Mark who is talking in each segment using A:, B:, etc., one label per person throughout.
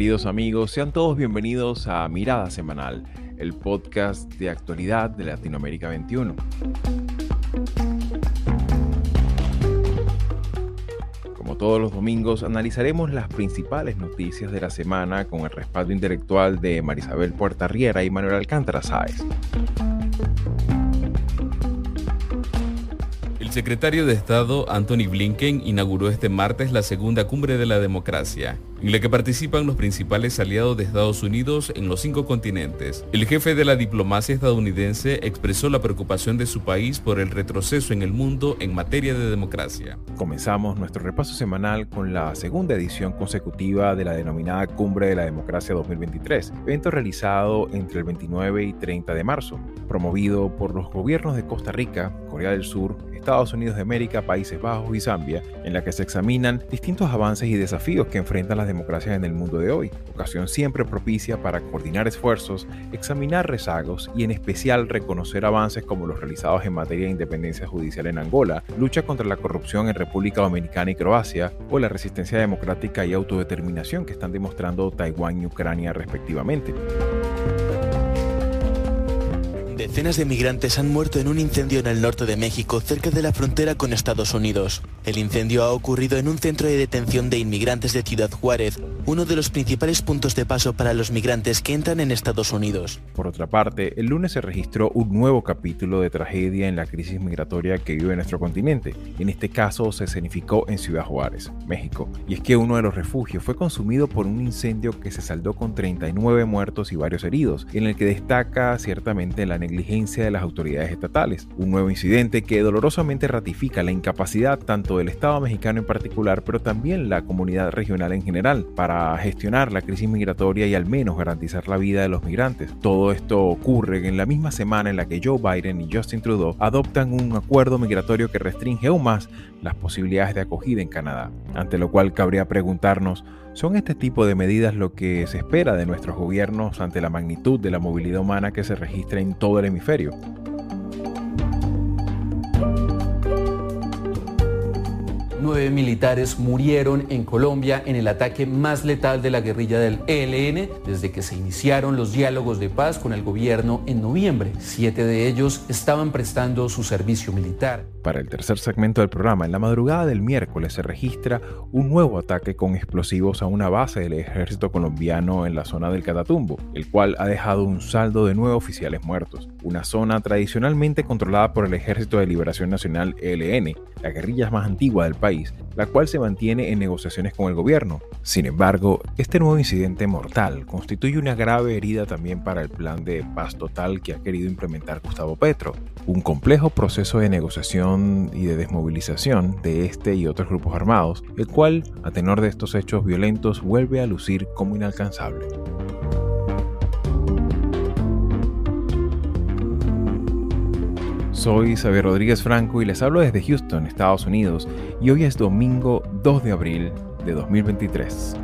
A: Queridos amigos, sean todos bienvenidos a Mirada Semanal, el podcast de actualidad de Latinoamérica 21. Como todos los domingos, analizaremos las principales noticias de la semana con el respaldo intelectual de Marisabel Puerta Riera y Manuel Alcántara Sáez.
B: El secretario de Estado Anthony Blinken inauguró este martes la segunda cumbre de la democracia en la que participan los principales aliados de Estados Unidos en los cinco continentes. El jefe de la diplomacia estadounidense expresó la preocupación de su país por el retroceso en el mundo en materia de democracia.
A: Comenzamos nuestro repaso semanal con la segunda edición consecutiva de la denominada Cumbre de la Democracia 2023, evento realizado entre el 29 y 30 de marzo, promovido por los gobiernos de Costa Rica, Corea del Sur, Estados Unidos de América, Países Bajos y Zambia, en la que se examinan distintos avances y desafíos que enfrentan las democracias en el mundo de hoy, ocasión siempre propicia para coordinar esfuerzos, examinar rezagos y en especial reconocer avances como los realizados en materia de independencia judicial en Angola, lucha contra la corrupción en República Dominicana y Croacia o la resistencia democrática y autodeterminación que están demostrando Taiwán y Ucrania respectivamente.
C: Decenas de migrantes han muerto en un incendio en el norte de México, cerca de la frontera con Estados Unidos. El incendio ha ocurrido en un centro de detención de inmigrantes de Ciudad Juárez, uno de los principales puntos de paso para los migrantes que entran en Estados Unidos.
A: Por otra parte, el lunes se registró un nuevo capítulo de tragedia en la crisis migratoria que vive nuestro continente. En este caso se escenificó en Ciudad Juárez, México. Y es que uno de los refugios fue consumido por un incendio que se saldó con 39 muertos y varios heridos, en el que destaca ciertamente la negligencia de las autoridades estatales. Un nuevo incidente que dolorosamente ratifica la incapacidad tanto del Estado mexicano en particular, pero también la comunidad regional en general, para gestionar la crisis migratoria y al menos garantizar la vida de los migrantes. Todo esto ocurre en la misma semana en la que Joe Biden y Justin Trudeau adoptan un acuerdo migratorio que restringe aún más las posibilidades de acogida en Canadá, ante lo cual cabría preguntarnos ¿Son este tipo de medidas lo que se espera de nuestros gobiernos ante la magnitud de la movilidad humana que se registra en todo el hemisferio?
D: Nueve militares murieron en Colombia en el ataque más letal de la guerrilla del ELN desde que se iniciaron los diálogos de paz con el gobierno en noviembre. Siete de ellos estaban prestando su servicio militar.
A: Para el tercer segmento del programa, en la madrugada del miércoles se registra un nuevo ataque con explosivos a una base del ejército colombiano en la zona del Catatumbo, el cual ha dejado un saldo de nueve oficiales muertos. Una zona tradicionalmente controlada por el Ejército de Liberación Nacional ELN, la guerrilla más antigua del país, la cual se mantiene en negociaciones con el gobierno. Sin embargo, este nuevo incidente mortal constituye una grave herida también para el plan de paz total que ha querido implementar Gustavo Petro, un complejo proceso de negociación y de desmovilización de este y otros grupos armados, el cual, a tenor de estos hechos violentos, vuelve a lucir como inalcanzable. Soy Xavier Rodríguez Franco y les hablo desde Houston, Estados Unidos, y hoy es domingo 2 de abril de 2023.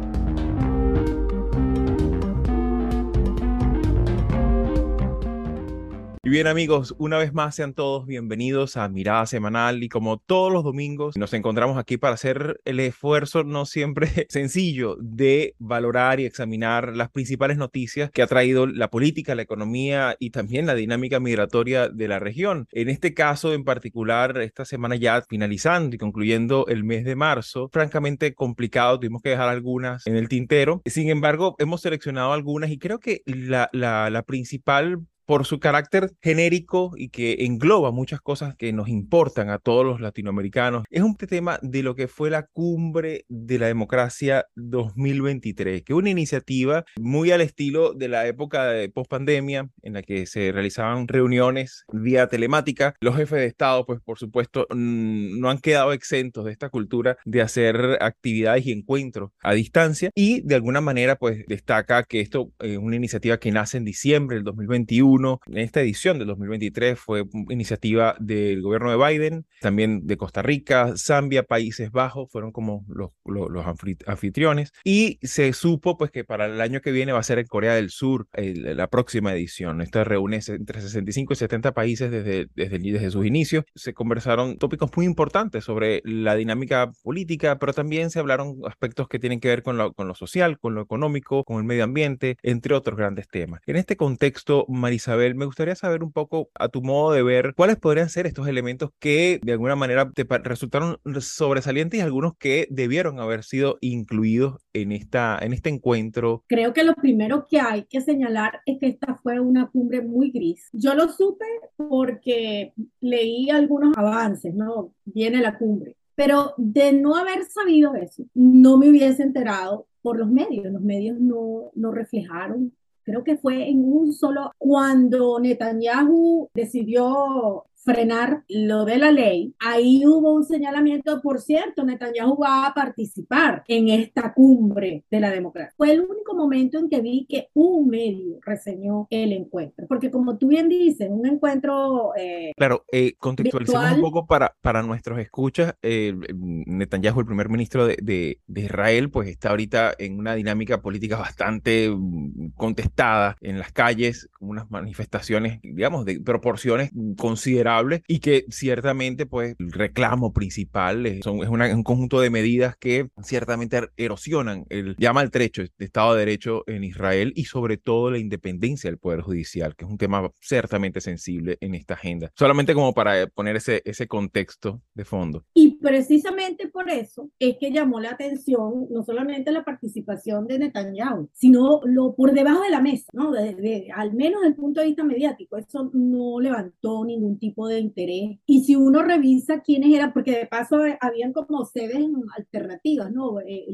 A: Y bien amigos, una vez más sean todos bienvenidos a Mirada Semanal y como todos los domingos nos encontramos aquí para hacer el esfuerzo no siempre sencillo de valorar y examinar las principales noticias que ha traído la política, la economía y también la dinámica migratoria de la región. En este caso en particular, esta semana ya finalizando y concluyendo el mes de marzo, francamente complicado, tuvimos que dejar algunas en el tintero. Sin embargo, hemos seleccionado algunas y creo que la, la, la principal por su carácter genérico y que engloba muchas cosas que nos importan a todos los latinoamericanos. Es un tema de lo que fue la cumbre de la democracia 2023, que es una iniciativa muy al estilo de la época de post-pandemia, en la que se realizaban reuniones vía telemática. Los jefes de Estado, pues por supuesto, no han quedado exentos de esta cultura de hacer actividades y encuentros a distancia y de alguna manera, pues destaca que esto es una iniciativa que nace en diciembre del 2021 2021. En esta edición del 2023 fue iniciativa del gobierno de Biden, también de Costa Rica, Zambia, Países Bajos, fueron como los, los, anfitriones. Y se supo pues que para el año que viene va a ser en Corea del Sur la próxima edición. Esta reúne entre 65 y 70 países desde, desde, desde sus inicios. Se conversaron tópicos muy importantes sobre la dinámica política, pero también se hablaron aspectos que tienen que ver con lo, con lo social, con lo económico, con el medio ambiente, entre otros grandes temas. En este contexto, Marisabel, me gustaría saber un poco a tu modo de ver cuáles podrían ser estos elementos que de alguna manera te resultaron sobresalientes y algunos que debieron haber sido incluidos en, esta, en este encuentro.
E: Creo que lo primero que hay que señalar es que esta fue una cumbre muy gris. Yo lo supe porque leí algunos avances, ¿no? Viene la cumbre. Pero de no haber sabido eso, no me hubiese enterado por los medios. Los medios no, no reflejaron creo que fue en un solo, cuando Netanyahu decidió frenar lo de la ley, ahí hubo un señalamiento, por cierto, Netanyahu va a participar en esta cumbre de la democracia. Fue el único momento en que vi que un medio reseñó el encuentro, porque como tú bien dices, un encuentro...
A: Eh, claro, eh, contextualicemos un poco para, para nuestros escuchas, eh, Netanyahu, el primer ministro de, de, de Israel, pues está ahorita en una dinámica política bastante mm, contestada en las calles, unas manifestaciones, digamos, de proporciones considerables y que ciertamente pues el reclamo principal es, son, es un conjunto de medidas que ciertamente er, erosionan el ya maltrecho de Estado de Derecho en Israel y sobre todo la independencia del Poder Judicial, que es un tema ciertamente sensible en esta agenda. Solamente como para poner ese, ese contexto de fondo.
E: Y precisamente por eso es que llamó la atención no solamente la participación de Netanyahu, sino lo por debajo de la mesa, ¿no? al menos desde el punto de vista mediático, eso no levantó ningún tipo de interés. Y si uno revisa quiénes eran, porque de paso habían como sedes alternativas, ¿no? Eh,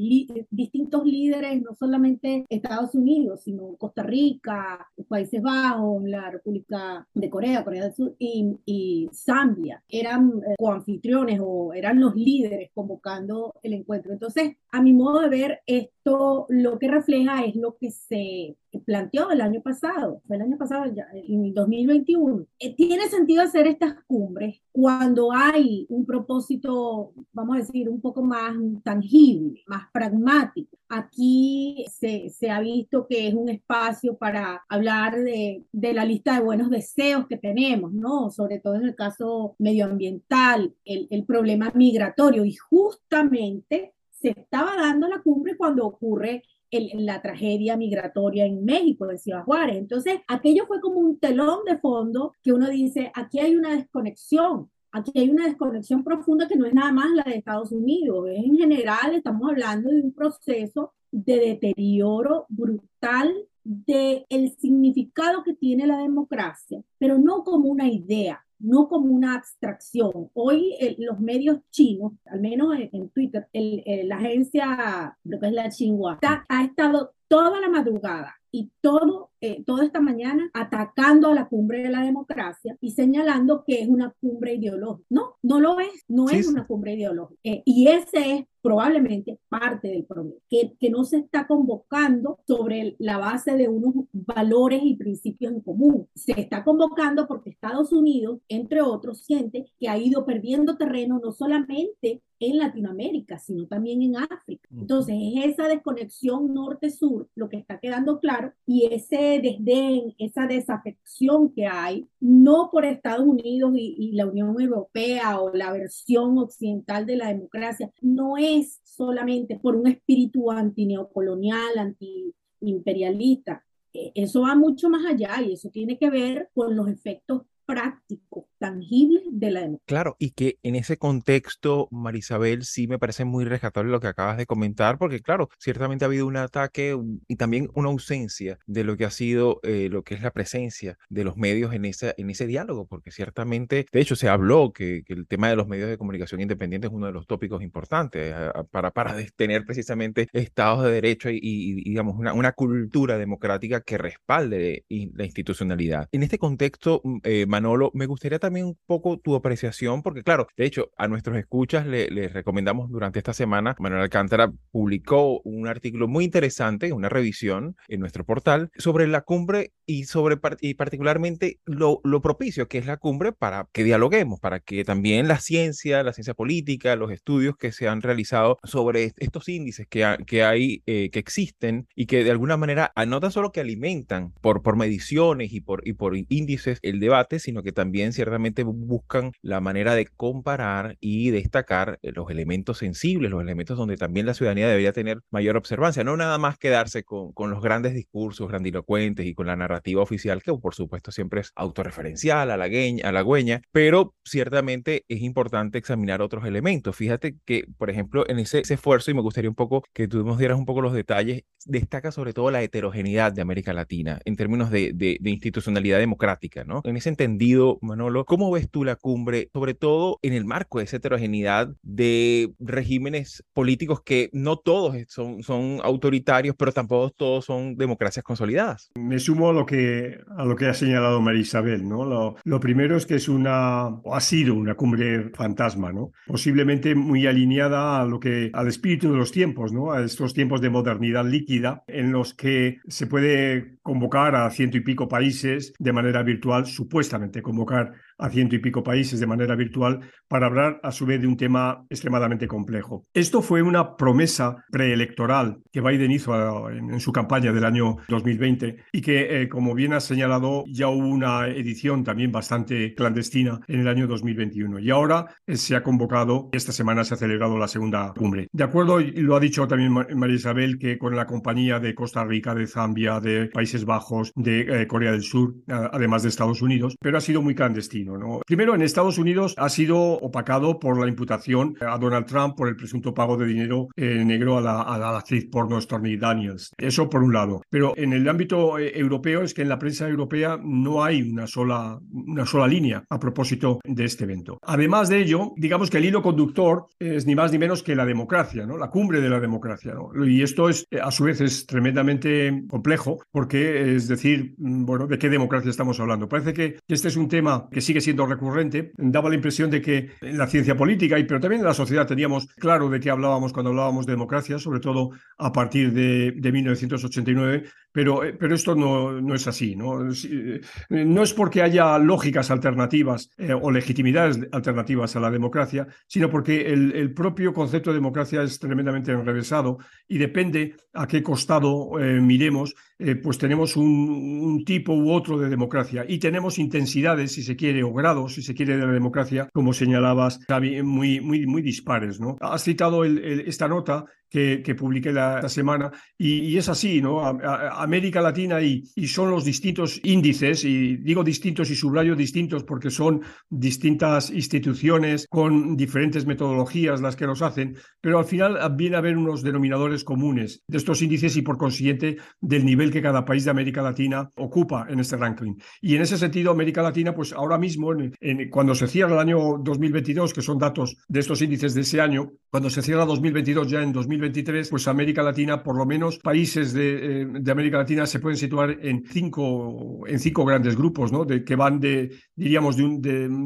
E: distintos líderes, no solamente Estados Unidos, sino Costa Rica, Países Bajos, la República de Corea, Corea del Sur y, y Zambia, eran eh, coanfitriones o eran los líderes convocando el encuentro. Entonces, a mi modo de ver, esto lo que refleja es lo que se planteó el año pasado, fue el año pasado, ya, en 2021. tiene sentido hacer estas cumbres cuando hay un propósito, vamos a decir, un poco más tangible, más pragmático. Aquí se, se ha visto que es un espacio para hablar de, de, la lista de buenos deseos que tenemos, ¿no? Sobre todo en el caso medioambiental, el, el problema migratorio. Y justamente se estaba dando la cumbre cuando ocurre la tragedia migratoria en México, de Ciudad Juárez. Entonces, aquello fue como un telón de fondo que uno dice, aquí hay una desconexión. Aquí hay una desconexión profunda que no es nada más la de Estados Unidos. En general, estamos hablando de un proceso de deterioro brutal del el significado que tiene la democracia, pero no como una idea, no como una abstracción. Hoy los medios chinos, al menos en, Twitter, la agencia, lo que es la Xinhua, ha estado toda la madrugada y todo, eh, toda esta mañana atacando a la cumbre de la democracia y señalando que es una cumbre ideológica. No, no lo es, no es una cumbre ideológica. Eh, y ese es probablemente parte del problema, que, que no se está convocando sobre la base de unos valores y principios en común. Se está convocando porque Estados Unidos, entre otros, siente que ha ido perdiendo terreno no solamente en Latinoamérica, sino también en África. Entonces, es esa desconexión norte-sur lo que está quedando claro y ese desdén, esa desafección que hay, no por Estados Unidos y, y la Unión Europea o la versión occidental de la democracia, no es es solamente por un espíritu antineocolonial, antiimperialista. E, eso va mucho más allá y eso tiene que ver con los efectos prácticos tangible de la democracia.
A: Claro, y que en ese contexto, Marisabel, sí me parece muy rescatable lo que acabas de comentar, porque claro, ciertamente ha habido un ataque y también una ausencia de lo que ha sido, eh, lo que es la presencia de los medios en, esa, en ese diálogo, porque ciertamente, de hecho, se habló que, el tema de los medios de comunicación independientes es uno de los tópicos importantes eh, para, para tener precisamente estados de derecho y, digamos, una, una, cultura democrática que respalde la institucionalidad. En este contexto, mm, eh, Manolo, me gustaría también un poco tu apreciación, porque claro, de hecho, a nuestros escuchas les recomendamos durante esta semana, Manuel Alcántara publicó un artículo muy interesante, una revisión en nuestro portal sobre la cumbre y sobre y particularmente lo, lo propicio que es la cumbre para que dialoguemos, para que también la ciencia, la ciencia política, los estudios que se han realizado sobre estos índices que, que hay, eh, que existen y que de alguna manera no tan solo que alimentan por, por mediciones y por, y por índices el debate, sino que también ciertamente buscan la manera de comparar y destacar eh, los elementos sensibles, los elementos donde también la ciudadanía debería tener mayor observancia, no nada más quedarse con, con los grandes discursos grandilocuentes y con la narrativa oficial, que por supuesto siempre es autorreferencial, halagüeña, pero ciertamente es importante examinar otros elementos. Fíjate que, por ejemplo, en ese, esfuerzo, y me gustaría un poco que tú nos dieras un poco los detalles, destaca sobre todo la heterogeneidad de América Latina en términos de, de, institucionalidad democrática, ¿no? En ese entendido, Manolo, ¿cómo ves tú la cumbre, sobre todo en el marco de esa heterogeneidad de regímenes políticos que no todos son, son autoritarios, pero tampoco todos son democracias consolidadas?
F: Me sumo a lo que, a lo que ha señalado María Isabel, ¿no? Lo, lo primero es que es una, o ha sido una cumbre fantasma, ¿no? Posiblemente muy alineada a lo que, al espíritu de los tiempos, ¿no? A estos tiempos de modernidad líquida en los que se puede convocar a ciento y pico países de manera virtual, supuestamente convocar a ciento y pico países de manera virtual para hablar a su vez de un tema extremadamente complejo. Esto fue una promesa preelectoral que Biden hizo en, su campaña del año 2020 y que, eh, como bien ha señalado, ya hubo una edición también bastante clandestina en el año 2021 y ahora eh, se ha convocado, esta semana se ha celebrado la segunda cumbre. De acuerdo, lo ha dicho también María Isabel, que con la compañía de Costa Rica, de Zambia, de Países Bajos, de eh, Corea del Sur, además de Estados Unidos, pero ha sido muy clandestino. Primero, en Estados Unidos ha sido opacado por la imputación a Donald Trump por el presunto pago de dinero eh, negro a la, actriz porno Stormy Daniels. Eso por un lado. Pero en el ámbito eh, europeo es que en la prensa europea no hay una sola, una sola línea a propósito de este evento. Además de ello, digamos que el hilo conductor es ni más ni menos que la democracia, ¿no? la cumbre de la democracia. Y esto es, a su vez, es tremendamente complejo porque es decir, mm, bueno, ¿de qué democracia estamos hablando? Parece que este es un tema que sigue siendo recurrente, daba la impresión de que en la ciencia política, y, pero también en la sociedad teníamos claro de qué hablábamos cuando hablábamos de democracia, sobre todo a partir de, de 1989, pero, eh, pero esto no, no es así. ¿no? Eh, no es porque haya lógicas alternativas eh, o legitimidades alternativas a la democracia, sino porque el, propio concepto de democracia es tremendamente enrevesado y depende a qué costado miremos, pues tenemos un, tipo u otro de democracia y tenemos intensidades, si se quiere, o grados, si se quiere, de la democracia, como señalabas, muy, muy, muy dispares. ¿no? Has citado esta nota que, publiqué la, semana. Y, es así, ¿no? América Latina y, y, son los distintos índices, y digo distintos y subrayo distintos porque son distintas instituciones con diferentes metodologías las que los hacen, pero al final viene a haber unos denominadores comunes de estos índices y por consiguiente del nivel que cada país de América Latina ocupa en este ranking. Y en ese sentido, América Latina, pues ahora mismo, en, cuando se cierra el año 2022, que son datos de estos índices de ese año, cuando se cierra 2022 ya en 2022, 2023, pues América Latina, por lo menos países de, eh, de, América Latina se pueden situar en cinco, en cinco grandes grupos, ¿no? De, que van de, diríamos, de, un,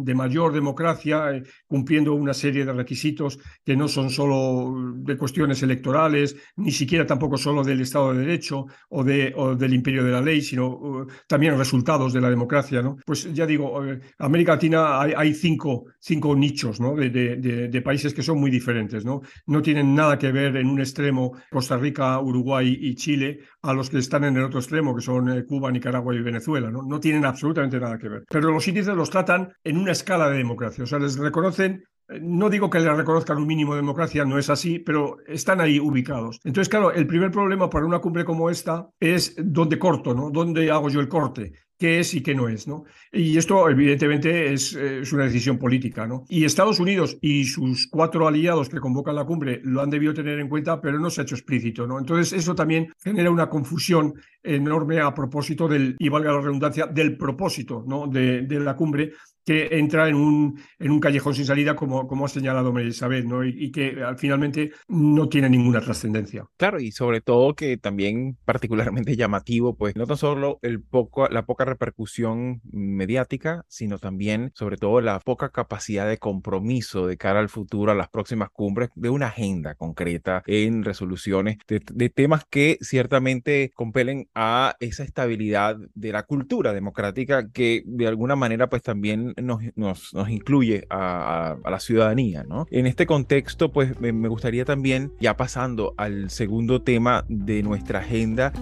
F: de, mayor democracia, eh, cumpliendo una serie de requisitos que no son solo de cuestiones electorales, ni siquiera tampoco solo del Estado de Derecho o, de, o del imperio de la ley, sino uh, también resultados de la democracia, ¿no? Pues ya digo, eh, América Latina hay, cinco, cinco nichos, ¿no? De, de, países que son muy diferentes, ¿no? No tienen nada que ver en en un extremo Costa Rica, Uruguay y Chile, a los que están en el otro extremo, que son eh, Cuba, Nicaragua y Venezuela. ¿no? tienen absolutamente nada que ver. Pero los índices los tratan en una escala de democracia. O sea, les reconocen eh, no digo que les reconozcan un mínimo de democracia, no es así, pero están ahí ubicados. Entonces, claro, el primer problema para una cumbre como esta es dónde corto, ¿no? ¿Dónde hago yo el corte? Qué es y qué no es, ¿no? Y esto, evidentemente, es, es, una decisión política, ¿no? Y Estados Unidos y sus cuatro aliados que convocan la cumbre lo han debido tener en cuenta, pero no se ha hecho explícito, ¿no? Entonces, eso también genera una confusión enorme a propósito del, y valga la redundancia, del propósito, ¿no? De, de la cumbre, que entra en un, en un callejón sin salida, como, como ha señalado María ¿no? Y, que finalmente no tiene ninguna trascendencia.
A: Claro, y sobre todo que también particularmente llamativo, pues no tan solo el poco, la poca repercusión mediática, sino también, sobre todo, la poca capacidad de compromiso de cara al futuro, a las próximas cumbres, de una agenda concreta en resoluciones de, temas que ciertamente compelen a esa estabilidad de la cultura democrática que de alguna manera pues también nos, nos, nos incluye a, la ciudadanía, ¿no? En este contexto pues me gustaría también, ya pasando al segundo tema de nuestra agenda,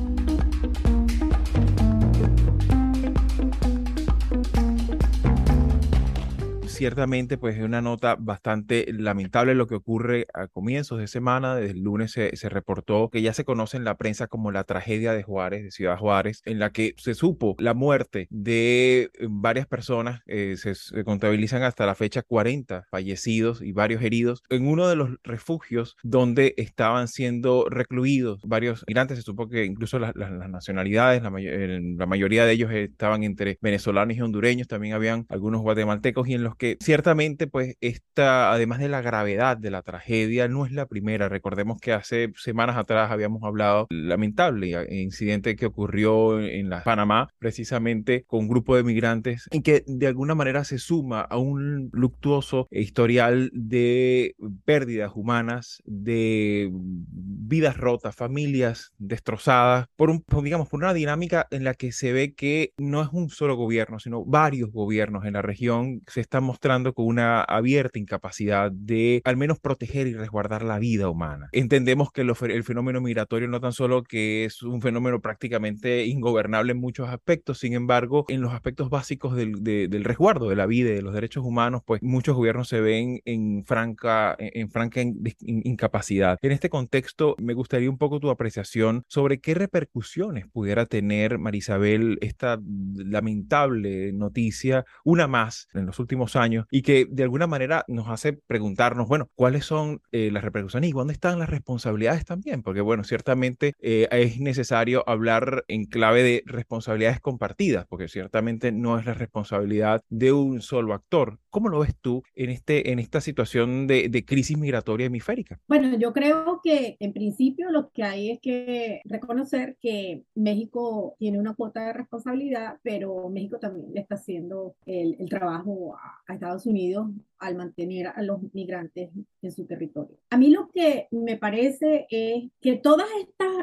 A: ciertamente pues es una nota bastante lamentable lo que ocurre a comienzos de semana. Desde el lunes se, se, reportó que ya se conoce en la prensa como la tragedia de Juárez, de Ciudad Juárez, en la que se supo la muerte de eh, varias personas. Eh, se, contabilizan hasta la fecha 40 fallecidos y varios heridos en uno de los refugios donde estaban siendo recluidos varios migrantes. Se supo que incluso las nacionalidades, la, may la mayoría de ellos estaban entre venezolanos y hondureños, también habían algunos guatemaltecos y en los que ciertamente, pues, esta, además de la gravedad de la tragedia, no es la primera. Recordemos que hace semanas atrás habíamos hablado lamentable incidente que ocurrió en Panamá, precisamente con un grupo de migrantes, y que de alguna manera se suma a un luctuoso historial de pérdidas humanas, de vidas rotas, familias destrozadas, por un, digamos, por una dinámica en la que se ve que no es un solo gobierno, sino varios gobiernos en la región se están con una abierta incapacidad de al menos proteger y resguardar la vida humana. Entendemos que lo, el fenómeno migratorio no tan solo que es un fenómeno prácticamente ingobernable en muchos aspectos, sin embargo, en los aspectos básicos del, de, del resguardo de la vida y de los derechos humanos, pues muchos gobiernos se ven en franca, en franca incapacidad. En este contexto, me gustaría un poco tu apreciación sobre qué repercusiones pudiera tener, Marisabel, esta lamentable noticia, una más en los últimos años años y que de alguna manera nos hace preguntarnos, bueno, ¿cuáles son eh, las repercusiones y dónde están las responsabilidades también? Porque, bueno, ciertamente eh, es necesario hablar en clave de responsabilidades compartidas, porque ciertamente no es la responsabilidad de un solo actor. ¿Cómo lo ves tú en, este, en esta situación de, de crisis migratoria hemisférica?
E: Bueno, yo creo que en principio lo que hay es que reconocer que México tiene una cuota de responsabilidad, pero México también le está haciendo el, el trabajo a, a Estados Unidos al mantener a los migrantes en su territorio. A mí lo que me parece es que todos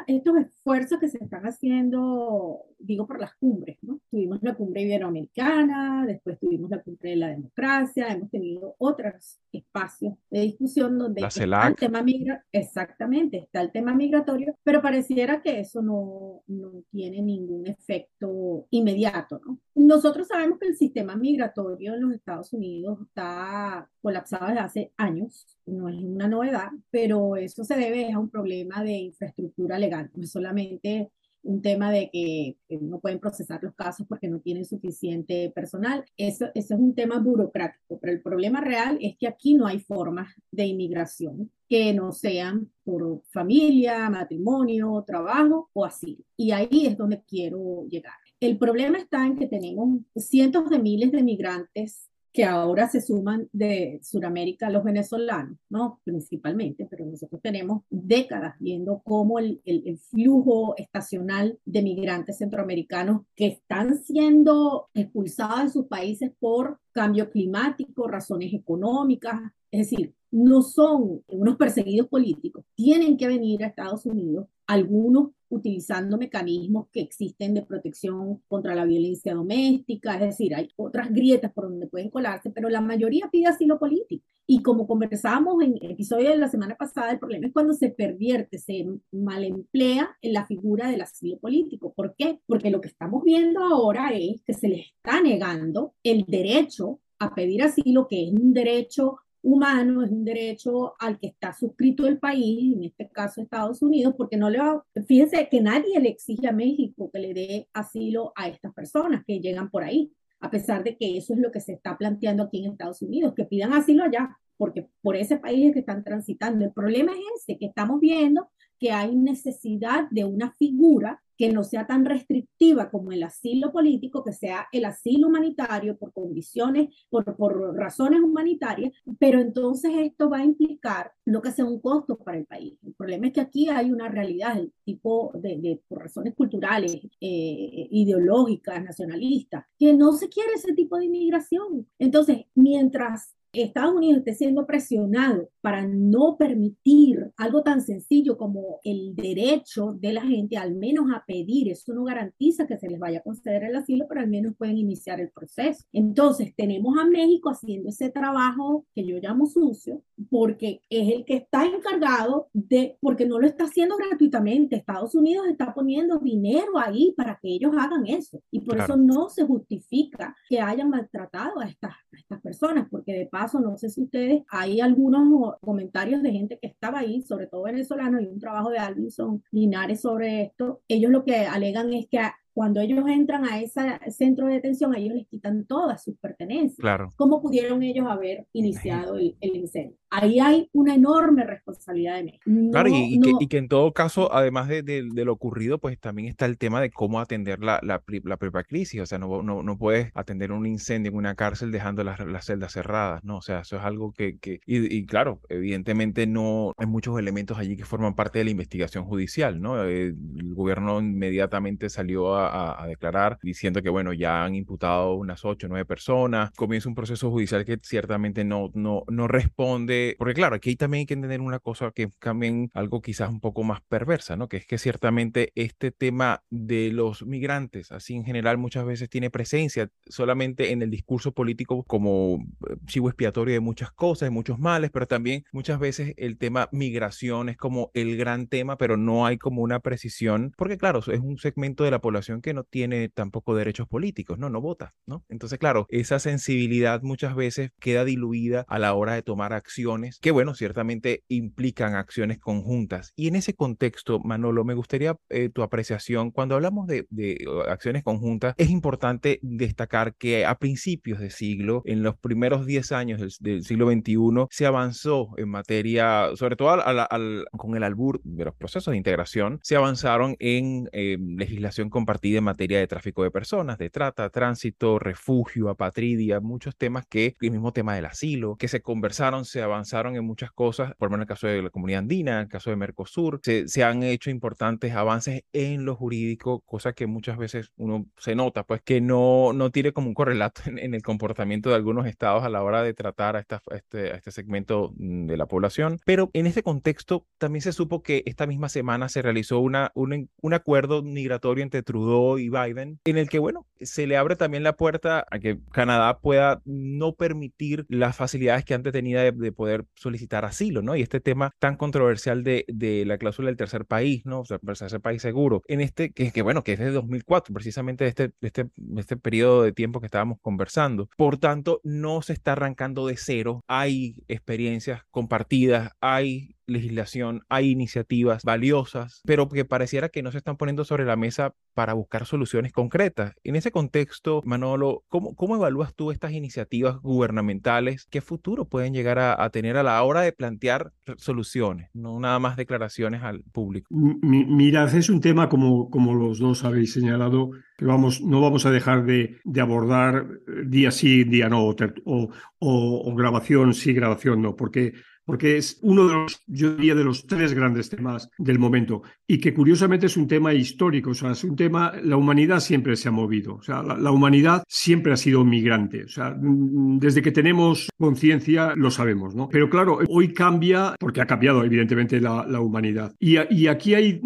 E: estos esfuerzos que se están haciendo, digo por las cumbres, ¿no? Tuvimos la cumbre iberoamericana, después tuvimos la cumbre de la democracia, hemos tenido otros espacios de discusión donde está el tema migratorio, exactamente, está el tema migratorio, pero pareciera que eso no, no tiene ningún efecto inmediato, ¿no? Nosotros sabemos que el sistema migratorio en los Estados Unidos está colapsada desde hace años, no es una novedad, pero eso se debe a un problema de infraestructura legal, no es solamente un tema de que, no pueden procesar los casos porque no tienen suficiente personal. Eso, eso es un tema burocrático, pero el problema real es que aquí no hay formas de inmigración que no sean por familia, matrimonio, trabajo o asilo. Y ahí es donde quiero llegar. El problema está en que tenemos cientos de miles de migrantes que ahora se suman de Sudamérica los venezolanos, ¿no? Principalmente, pero nosotros tenemos décadas viendo cómo el, el, flujo estacional de migrantes centroamericanos que están siendo expulsados de sus países por cambio climático, razones económicas, es decir, no son unos perseguidos políticos, tienen que venir a Estados Unidos, algunos utilizando mecanismos que existen de protección contra la violencia doméstica, es decir, hay otras grietas por donde pueden colarse, pero la mayoría pide asilo político. Y como conversábamos en el episodio de la semana pasada, el problema es cuando se pervierte, se malemplea en la figura del asilo político. ¿Por qué? Porque lo que estamos viendo ahora es que se les está negando el derecho a pedir asilo, que es un derecho humano, es un derecho al que está suscrito el país, en este caso Estados Unidos, porque no le va, fíjense que nadie le exige a México que le dé asilo a estas personas que llegan por ahí, a pesar de que eso es lo que se está planteando aquí en Estados Unidos, que pidan asilo allá, porque por ese país es que están transitando. El problema es ese, que estamos viendo que hay necesidad de una figura que no sea tan restrictiva como el asilo político, que sea el asilo humanitario por condiciones, por, por razones humanitarias, pero entonces esto va a implicar no que sea un costo para el país. El problema es que aquí hay una realidad, el tipo de, de por razones culturales, eh, ideológicas, nacionalistas, que no se quiere ese tipo de inmigración. Entonces, mientras Estados Unidos esté siendo presionado para no permitir algo tan sencillo como el derecho de la gente al menos a pedir, eso no garantiza que se les vaya a conceder el asilo, pero al menos pueden iniciar el proceso. Entonces, tenemos a México haciendo ese trabajo que yo llamo sucio, porque es el que está encargado de, porque no lo está haciendo gratuitamente, Estados Unidos está poniendo dinero ahí para que ellos hagan eso, y por eso no se justifica que hayan maltratado a estas, a estas personas, porque de paso, no sé si ustedes, hay algunos comentarios de gente que estaba ahí, sobre todo venezolanos, y un trabajo de Alvinson Linares sobre esto. Ellos lo que alegan es que cuando ellos entran a ese centro de detención, ellos les quitan todas sus pertenencias.
A: Claro.
E: ¿Cómo pudieron ellos haber iniciado el, el incendio? Ahí hay una enorme responsabilidad de México.
A: claro, y, que, y, que, en todo caso, además de, de, de, lo ocurrido, pues también está el tema de cómo atender la, la, la propia crisis. O sea, no, no, no, puedes atender un incendio en una cárcel dejando las, las celdas cerradas, ¿no? O sea, eso es algo que... que y, y, claro, evidentemente no hay muchos elementos allí que forman parte de la investigación judicial, ¿no? Eh, el gobierno inmediatamente salió a a, a, declarar diciendo que, bueno, ya han imputado unas ocho nueve personas. Comienza un proceso judicial que ciertamente no, no, no responde, porque claro, aquí también hay que entender una cosa que también algo quizás un poco más perversa, ¿no? Que es que ciertamente este tema de los migrantes, así en general, muchas veces tiene presencia solamente en el discurso político como eh, chivo expiatorio de muchas cosas, de muchos males, pero también muchas veces el tema migración es como el gran tema, pero no hay como una precisión, porque claro, es un segmento de la población que no tiene tampoco derechos políticos, no, no vota, ¿no? Entonces, claro, esa sensibilidad muchas veces queda diluida a la hora de tomar acciones que, bueno, ciertamente implican acciones conjuntas. Y en ese contexto, Manolo, me gustaría eh, tu apreciación. Cuando hablamos de, de, acciones conjuntas, es importante destacar que a principios de siglo, en los primeros 10 años del, del siglo XXI, se avanzó en materia, sobre todo al, al, al, con el albur de los procesos de integración, se avanzaron en eh, legislación compartida en materia de tráfico de personas, de trata, tránsito, refugio, apatridia, muchos temas que, el mismo tema del asilo, que se conversaron, se avanzaron en muchas cosas, por lo menos en el caso de la comunidad andina, en el caso de Mercosur, se, se han hecho importantes avances en lo jurídico, cosa que muchas veces uno se nota, pues que no, no tiene como un correlato en, en el comportamiento de algunos estados a la hora de tratar a, esta, a, este, a este segmento mm, de la población. Pero en este contexto también se supo que esta misma semana se realizó una, un, un acuerdo migratorio entre Trudeau y Biden, en el que, bueno, se le abre también la puerta a que Canadá pueda no permitir las facilidades que antes tenía de, de poder solicitar asilo, ¿no? Y este tema tan controversial de, de la cláusula del tercer país, ¿no? O sea, tercer país seguro, en este, que, que bueno, que es de 2004, precisamente este, este, este periodo de tiempo que estábamos conversando. Por tanto, no se está arrancando de cero, hay experiencias compartidas, hay legislación, hay iniciativas valiosas, pero que pareciera que no se están poniendo sobre la mesa para buscar soluciones concretas. En ese contexto, Manolo, ¿cómo, cómo evalúas tú estas iniciativas gubernamentales? ¿Qué futuro pueden llegar a, tener a la hora de plantear soluciones, no nada más declaraciones al público?
F: Mirad, es un tema como, como los dos habéis señalado, que vamos, no vamos a dejar de, de abordar día sí, día no, o, o grabación sí, grabación no, porque porque es uno de los, yo diría, de los tres grandes temas del momento y que curiosamente es un tema histórico, o sea, es un tema, la humanidad siempre se ha movido, o sea, la, la humanidad siempre ha sido migrante, o sea, desde que tenemos conciencia lo sabemos, ¿no? Pero claro, hoy cambia, porque ha cambiado evidentemente la, la humanidad. Y, y aquí hay,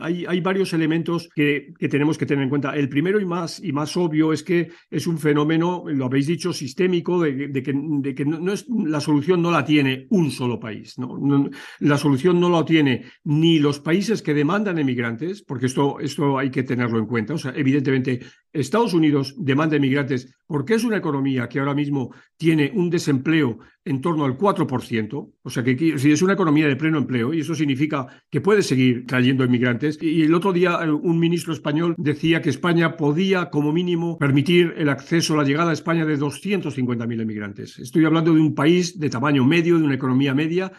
F: hay, hay, varios elementos que, que, tenemos que tener en cuenta. El primero y más, y más obvio es que es un fenómeno, lo habéis dicho, sistémico, de, de que, de que no, no es, la solución no la tiene un solo país. ¿no? La solución no la tiene ni los países que demandan emigrantes, porque esto, esto hay que tenerlo en cuenta. O sea, evidentemente, Estados Unidos demanda emigrantes porque es una economía que ahora mismo tiene un desempleo en torno al 4%, o sea que si es una economía de pleno empleo y eso significa que puede seguir trayendo inmigrantes. Y el otro día un ministro español decía que España podía como mínimo permitir el acceso, la llegada a España de 250.000 emigrantes. Estoy hablando de un país de tamaño medio, de una economía media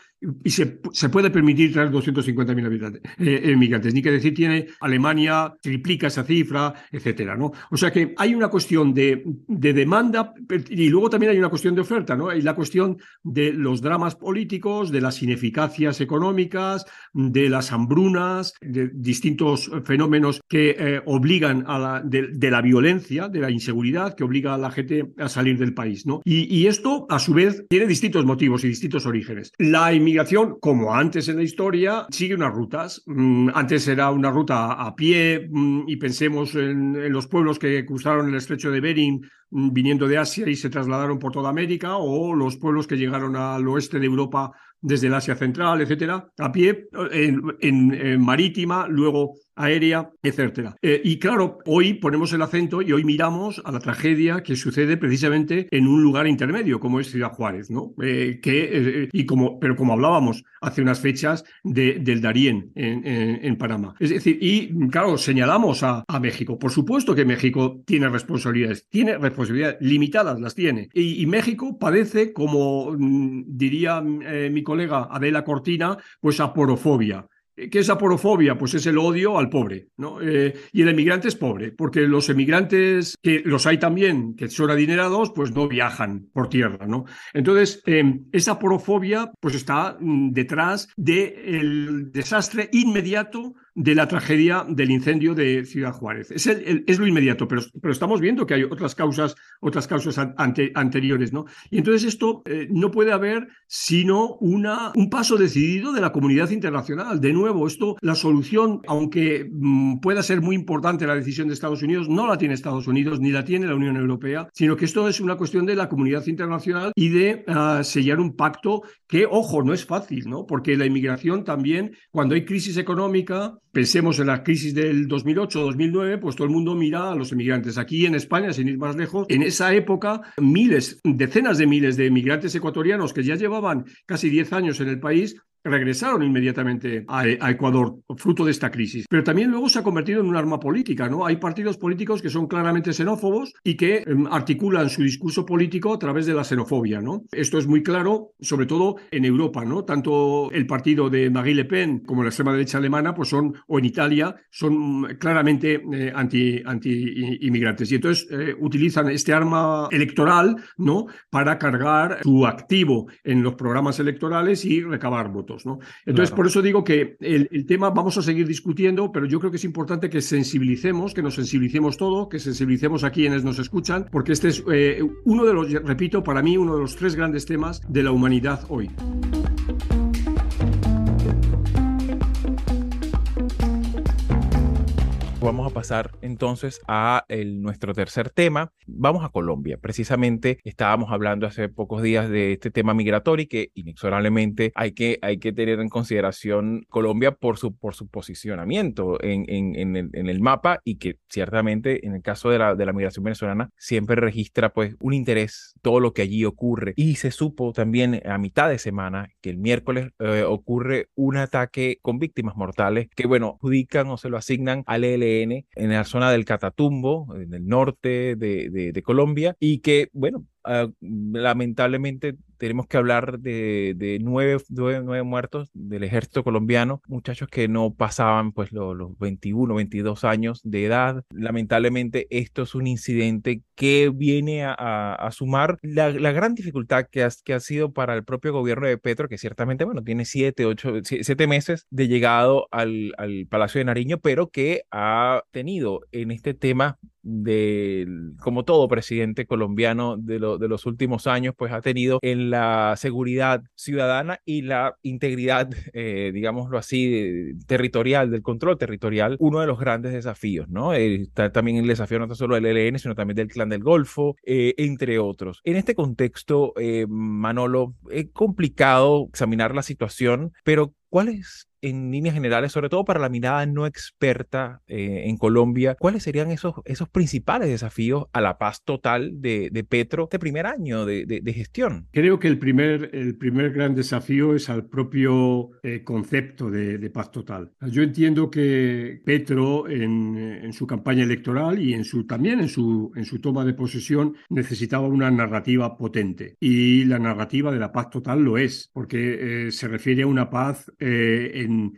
F: y se, se puede permitir traer 250.000 habitantes, eh, inmigrantes. Ni que decir tiene Alemania, triplica esa cifra, etcétera, ¿no? O sea que hay una cuestión de, de demanda y luego también hay una cuestión de oferta, ¿no? Hay la cuestión de los dramas políticos, de las ineficacias económicas, de las hambrunas, de distintos fenómenos que eh, obligan a la, de, la violencia, de la inseguridad, que obliga a la gente a salir del país, ¿no? Y, y esto, a su vez, tiene distintos motivos y distintos orígenes. La inmigración, como antes en la historia, sigue unas rutas. Mm, antes era una ruta a pie mm, y pensemos en, los pueblos que cruzaron el estrecho de Bering mm, viniendo de Asia y se trasladaron por toda América o los pueblos que llegaron al oeste de Europa desde el Asia Central, etcétera, a pie, en marítima, luego aérea, etcétera. Eh, y claro, hoy ponemos el acento y hoy miramos a la tragedia que sucede precisamente en un lugar intermedio, como es Ciudad Juárez, ¿no? Eh, que, eh, y como, pero como hablábamos hace unas fechas de, del Darién en, Panamá. Es decir, y claro, señalamos a, México. Por supuesto que México tiene responsabilidades, tiene responsabilidades limitadas, las tiene. Y, y México padece, como mm, diría mi colega Adela Cortina, pues aporofobia. ¿Qué es aporofobia? Pues es el odio al pobre, ¿no? Eh, y el emigrante es pobre, porque los emigrantes, que los hay también, que son adinerados, pues no viajan por tierra, ¿no? Entonces, em, esa aporofobia, pues está mm, detrás del desastre inmediato de la tragedia del incendio de Ciudad Juárez. Es, es lo inmediato, pero, pero, estamos viendo que hay otras causas, otras causas anteriores, ¿no? Y entonces esto eh, no puede haber sino una, un paso decidido de la comunidad internacional. De nuevo, esto, la solución, aunque mm, pueda ser muy importante la decisión de Estados Unidos, no la tiene Estados Unidos ni la tiene la Unión Europea, sino que esto es una cuestión de la comunidad internacional y de ah, sellar un pacto que, ojo, no es fácil, ¿no? Porque la inmigración también, cuando hay crisis económica, Pensemos en la crisis del 2008-2009, pues todo el mundo mira a los emigrantes. Aquí en España, sin ir más lejos, en esa época, miles, decenas de miles de emigrantes ecuatorianos que ya llevaban casi 10 años en el país, regresaron inmediatamente a, Ecuador, fruto de esta crisis. Pero también luego se ha convertido en un arma política, ¿no? Hay partidos políticos que son claramente xenófobos y que em, articulan su discurso político a través de la xenofobia, ¿no? Esto es muy claro, sobre todo en Europa, ¿no? Tanto el partido de Marie Le Pen como la extrema derecha alemana, pues son, o en Italia, son claramente eh, anti, anti inmigrantes. Y entonces eh, utilizan este arma electoral, ¿no? Para cargar su activo en los programas electorales y recabar votos. Entonces, por eso digo que el, tema vamos a seguir discutiendo, pero yo creo que es importante que sensibilicemos, que nos sensibilicemos todo, que sensibilicemos a quienes nos escuchan, porque este es eh, uno de los, repito, para mí, uno de los tres grandes temas de la humanidad hoy.
A: Vamos a pasar entonces a nuestro tercer tema. Vamos a Colombia. Precisamente estábamos hablando hace pocos días de este tema migratorio y que inexorablemente hay que, hay que tener en consideración Colombia por su, por su posicionamiento en, en, el, en, el, mapa y que ciertamente en el caso de la, de la migración venezolana siempre registra pues un interés todo lo que allí ocurre. Y se supo también a mitad de semana que el miércoles eh, ocurre un ataque con víctimas mortales que bueno, adjudican o se lo asignan al ELN en la zona del Catatumbo, en el norte de, Colombia, y que, bueno, Ah, lamentablemente tenemos que hablar de, nueve, nueve, muertos del ejército colombiano, muchachos que no pasaban pues los 21, 22 años de edad. Lamentablemente esto es un incidente que viene a, sumar la, gran dificultad que ha, que ha sido para el propio gobierno de Petro, que ciertamente, bueno, tiene siete, ocho, siete meses de llegado al, al Palacio de Nariño, pero que ha tenido en este tema de, como todo presidente colombiano de, los últimos años, pues ha tenido en la seguridad ciudadana y la integridad, eh, digámoslo así, territorial, del control territorial, uno de los grandes desafíos, ¿no? Eh, está también el desafío no solo del ELN, sino también del Clan del Golfo, eh, entre otros. En este contexto, Manolo, es complicado examinar la situación, pero ¿cuál es en líneas generales, sobre todo para la mirada no experta eh, en Colombia, ¿cuáles serían esos, esos principales desafíos a la paz total de, de Petro este primer año de, de, gestión?
F: Creo que el primer, el primer gran desafío es al propio eh, concepto de, paz total. Yo entiendo que Petro en, en, su campaña electoral y en su, también en su, en su toma de posesión necesitaba una narrativa potente y la narrativa de la paz total lo es, porque eh, se refiere a una paz eh,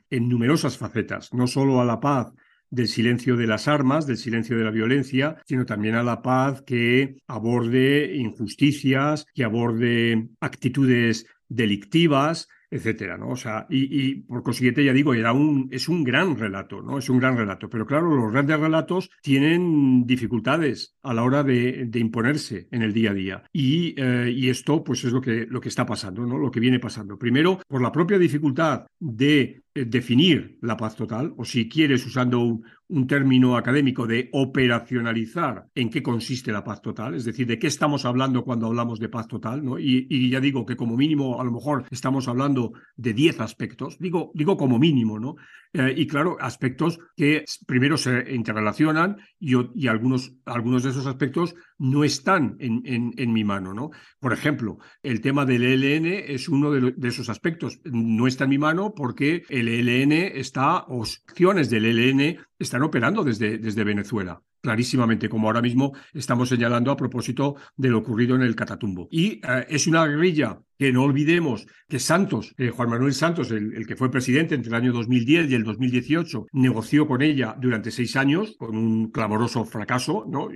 F: en, numerosas facetas, no solo a la paz del silencio de las armas, del silencio de la violencia, sino también a la paz que aborde injusticias, que aborde actitudes delictivas, etcétera, ¿no? O sea, y, por consiguiente, ya digo, era un, es un gran relato, ¿no? Es un gran relato. Pero claro, los grandes relatos tienen dificultades a la hora de, imponerse en el día a día. Y, eh, y, esto, pues, es lo que, lo que está pasando, ¿no? Lo que viene pasando. Primero, por la propia dificultad de definir la paz total, o si quieres, usando un, término académico, de operacionalizar en qué consiste la paz total, es decir, de qué estamos hablando cuando hablamos de paz total, ¿no? Y, ya digo que como mínimo, a lo mejor estamos hablando de 10 aspectos, digo, digo como mínimo, ¿no? Eh, y claro, aspectos que primero se interrelacionan y, y, algunos, algunos de esos aspectos no están en, en, mi mano. ¿no? Por ejemplo, el tema del ELN es uno de, de, esos aspectos. No está en mi mano porque ELN está, o acciones del ELN están operando desde, desde Venezuela clarísimamente, como ahora mismo estamos señalando a propósito de lo ocurrido en el Catatumbo. Y eh, es una guerrilla que no olvidemos que Santos, eh, Juan Manuel Santos, el, que fue presidente entre el año 2010 y el 2018, negoció con ella durante seis años, con un clamoroso fracaso, ¿no?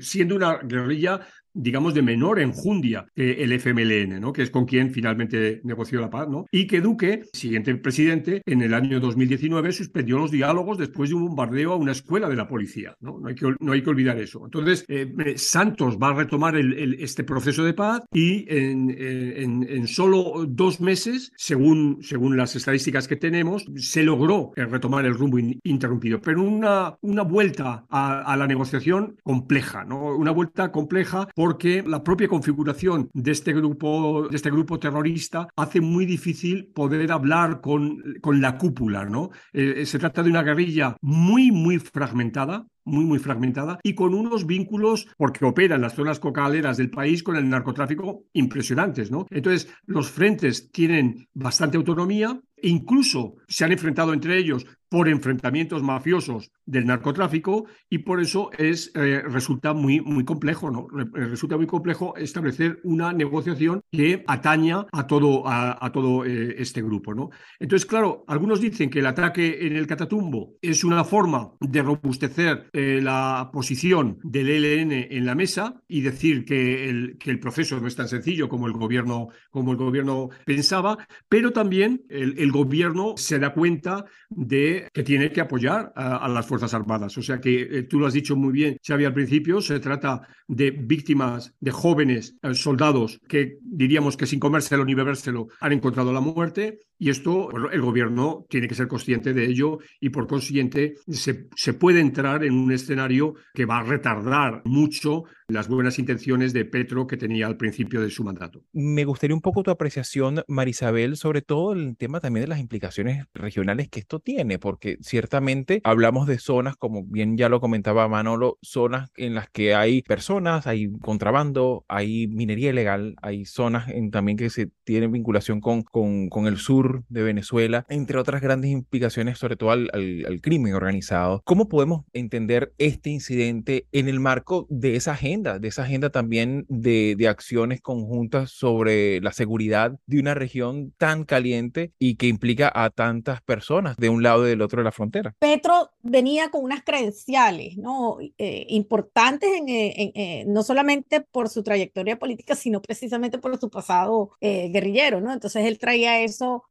F: siendo una guerrilla digamos, de menor enjundia que el FMLN, ¿no? que es con quien finalmente negoció la paz, ¿no? y que Duque, siguiente presidente, en el año 2019 suspendió los diálogos después de un bombardeo a una escuela de la policía. No, no, hay, que, no hay que olvidar eso. Entonces, eh, Santos va a retomar el, este proceso de paz y en, en, en, solo dos meses, según, según las estadísticas que tenemos, se logró retomar el rumbo interrumpido, pero una, una vuelta a, a, la negociación compleja, ¿no? una vuelta compleja por porque la propia configuración de este grupo, de este grupo terrorista hace muy difícil poder hablar con, con la cúpula. ¿no? Eh, se trata de una guerrilla muy, muy fragmentada, muy, muy fragmentada y con unos vínculos, porque opera en las zonas cocaleras del país con el narcotráfico impresionantes, ¿no? Entonces, los frentes tienen bastante autonomía, incluso se han enfrentado entre ellos por enfrentamientos mafiosos del narcotráfico y por eso es, eh, resulta muy, muy complejo, ¿no? Resulta muy complejo establecer una negociación que ataña a todo, a, todo eh, este grupo, ¿no? Entonces, claro, algunos dicen que el ataque en el Catatumbo es una forma de robustecer eh, la posición del ELN en la mesa y decir que el, que el proceso no es tan sencillo como el gobierno, como el gobierno pensaba, pero también el el gobierno se da cuenta de que tiene que apoyar a, las Fuerzas Armadas. O sea que eh, tú lo has dicho muy bien, Xavi, al principio, se trata de víctimas, de jóvenes eh, soldados que diríamos que sin comérselo ni bebérselo han encontrado la muerte y esto el gobierno tiene que ser consciente de ello y por consiguiente se, puede entrar en un escenario que va a retardar mucho las buenas intenciones de Petro que tenía al principio de su mandato.
A: Me gustaría un poco tu apreciación, Marisabel, sobre todo el tema también de las implicaciones regionales que esto tiene, porque ciertamente hablamos de zonas, como bien ya lo comentaba Manolo, zonas en las que hay personas, hay contrabando, hay minería ilegal, hay zonas en, también que se tienen vinculación con, con el sur de Venezuela, entre otras grandes implicaciones, sobre todo al, al, crimen organizado. ¿Cómo podemos entender este incidente en el marco de esa agenda, de esa agenda también de, de acciones conjuntas sobre la seguridad de una región tan caliente y que implica a tantas personas de un lado y del otro de la frontera?
E: Petro venía con unas credenciales ¿no? Eh, importantes, en, en, no solamente por su trayectoria política, sino precisamente por su pasado eh, guerrillero. ¿no? Entonces él traía eso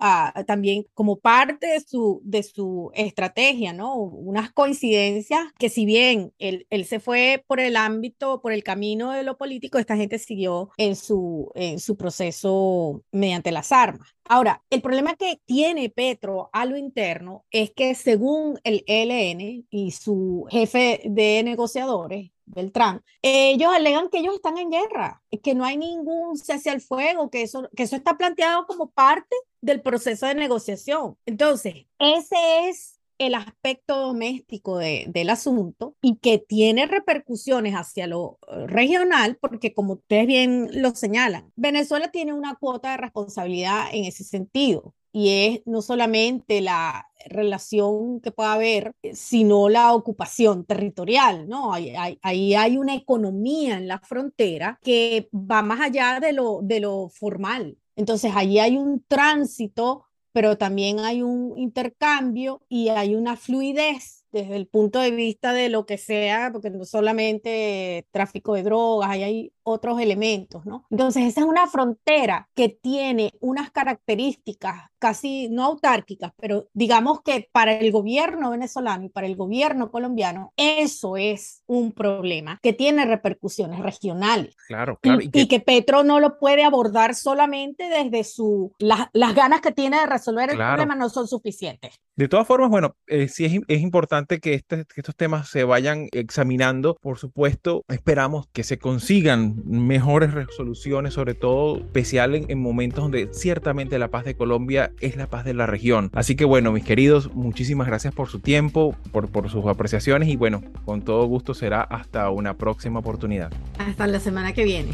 E: también como parte de su, de su estrategia, ¿no? Unas coincidencias que si bien él, él se fue por el ámbito, por el camino de lo político, esta gente siguió en su, en su proceso mediante las armas. Ahora, el problema que tiene Petro a lo interno es que según el ELN y su jefe de negociadores, Beltrán, ellos alegan que ellos están en guerra, que no hay ningún cese al fuego, que eso, que eso está planteado como parte del proceso de negociación. Entonces, ese es el aspecto doméstico de, del asunto y que tiene repercusiones hacia lo eh, regional, porque como ustedes bien lo señalan, Venezuela tiene una cuota de responsabilidad en ese sentido y es no solamente la relación que pueda haber, eh, sino la ocupación territorial, ¿no? Ahí hay, una economía en la frontera que va más allá de lo, de lo formal. Entonces, ahí hay un tránsito, pero también hay un intercambio y hay una fluidez desde el punto de vista de lo que sea, porque no solamente tráfico de drogas, ahí hay otros elementos, ¿no? Entonces, esa es una frontera que tiene unas características casi no autárquicas, pero digamos que para el gobierno venezolano y para el gobierno colombiano, eso es un problema que tiene repercusiones regionales.
A: Claro, claro.
E: Y, que... Petro no lo puede abordar solamente desde su, las ganas que tiene de resolver el problema no son suficientes.
A: De todas formas, bueno, eh, sí es, es importante que, este, que estos temas se vayan examinando. Por supuesto, esperamos que se consigan mejores resoluciones, sobre todo especial en, momentos donde ciertamente la paz de Colombia es la paz de la región. Así que bueno, mis queridos, muchísimas gracias por su tiempo, por, por sus apreciaciones y bueno, con todo gusto será hasta una próxima oportunidad.
E: Hasta la semana que viene.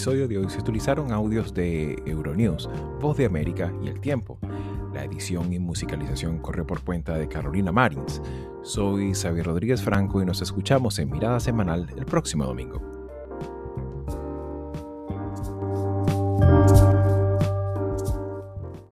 A: Episodio de hoy se utilizaron audios de Euronews, Voz de América y El Tiempo. La edición y musicalización corre por cuenta de Carolina Marins. Soy Xavier Rodríguez Franco y nos escuchamos en Mirada Semanal el próximo domingo.